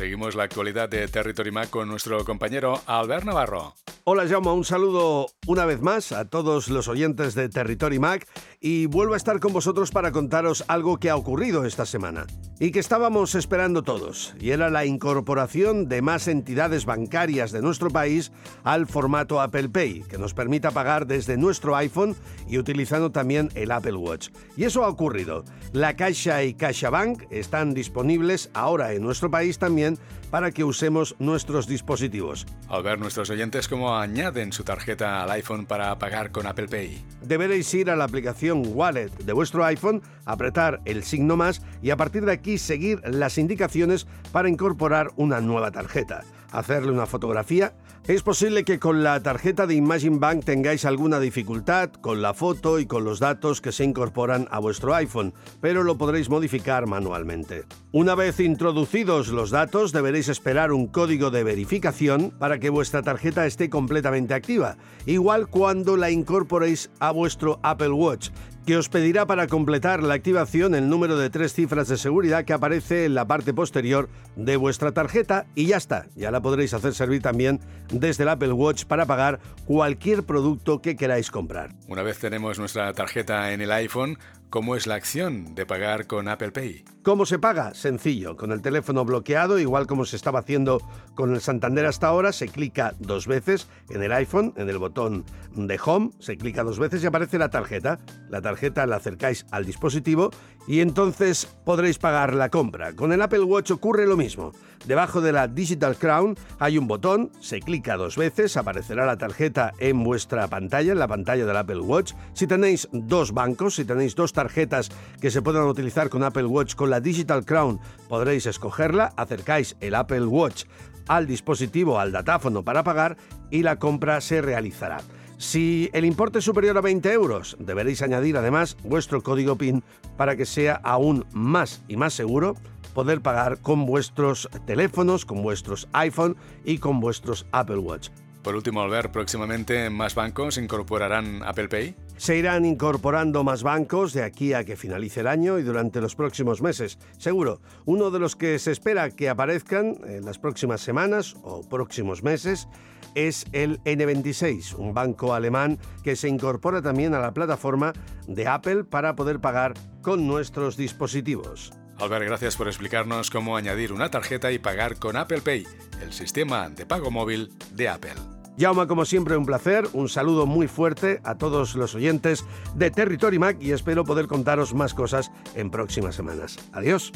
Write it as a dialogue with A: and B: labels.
A: Seguimos la actualidad de Territory Mac con nuestro compañero Albert Navarro.
B: Hola Jaume, un saludo una vez más a todos los oyentes de Territory Mac y vuelvo a estar con vosotros para contaros algo que ha ocurrido esta semana y que estábamos esperando todos, y era la incorporación de más entidades bancarias de nuestro país al formato Apple Pay, que nos permita pagar desde nuestro iPhone y utilizando también el Apple Watch. Y eso ha ocurrido. La Caixa y CaixaBank están disponibles ahora en nuestro país también para que usemos nuestros dispositivos.
A: Al ver nuestros oyentes cómo añaden su tarjeta al iPhone para pagar con Apple Pay.
B: Deberéis ir a la aplicación Wallet de vuestro iPhone, apretar el signo más y a partir de aquí seguir las indicaciones para incorporar una nueva tarjeta. Hacerle una fotografía, es posible que con la tarjeta de Imagine Bank tengáis alguna dificultad con la foto y con los datos que se incorporan a vuestro iPhone, pero lo podréis modificar manualmente. Una vez introducidos los datos, deberéis esperar un código de verificación para que vuestra tarjeta esté completamente activa, igual cuando la incorporéis a vuestro Apple Watch, que os pedirá para completar la activación el número de tres cifras de seguridad que aparece en la parte posterior de vuestra tarjeta y ya está, ya la podréis hacer servir también desde el Apple Watch para pagar cualquier producto que queráis comprar.
A: Una vez tenemos nuestra tarjeta en el iPhone, ¿Cómo es la acción de pagar con Apple Pay?
B: ¿Cómo se paga? Sencillo, con el teléfono bloqueado, igual como se estaba haciendo con el Santander hasta ahora, se clica dos veces en el iPhone, en el botón de Home, se clica dos veces y aparece la tarjeta. La tarjeta la acercáis al dispositivo y entonces podréis pagar la compra. Con el Apple Watch ocurre lo mismo. Debajo de la Digital Crown hay un botón, se clica dos veces, aparecerá la tarjeta en vuestra pantalla, en la pantalla del Apple Watch. Si tenéis dos bancos, si tenéis dos tarjetas que se puedan utilizar con Apple Watch con la Digital Crown, podréis escogerla, acercáis el Apple Watch al dispositivo, al datáfono para pagar y la compra se realizará. Si el importe es superior a 20 euros, deberéis añadir además vuestro código PIN para que sea aún más y más seguro poder pagar con vuestros teléfonos, con vuestros iPhone y con vuestros Apple Watch.
A: Por último, Albert, próximamente más bancos incorporarán Apple Pay.
B: Se irán incorporando más bancos de aquí a que finalice el año y durante los próximos meses. Seguro, uno de los que se espera que aparezcan en las próximas semanas o próximos meses es el N26, un banco alemán que se incorpora también a la plataforma de Apple para poder pagar con nuestros dispositivos.
A: Albert, gracias por explicarnos cómo añadir una tarjeta y pagar con Apple Pay, el sistema de pago móvil de Apple.
B: Jauma, como siempre, un placer. Un saludo muy fuerte a todos los oyentes de Territory Mac y espero poder contaros más cosas en próximas semanas. Adiós.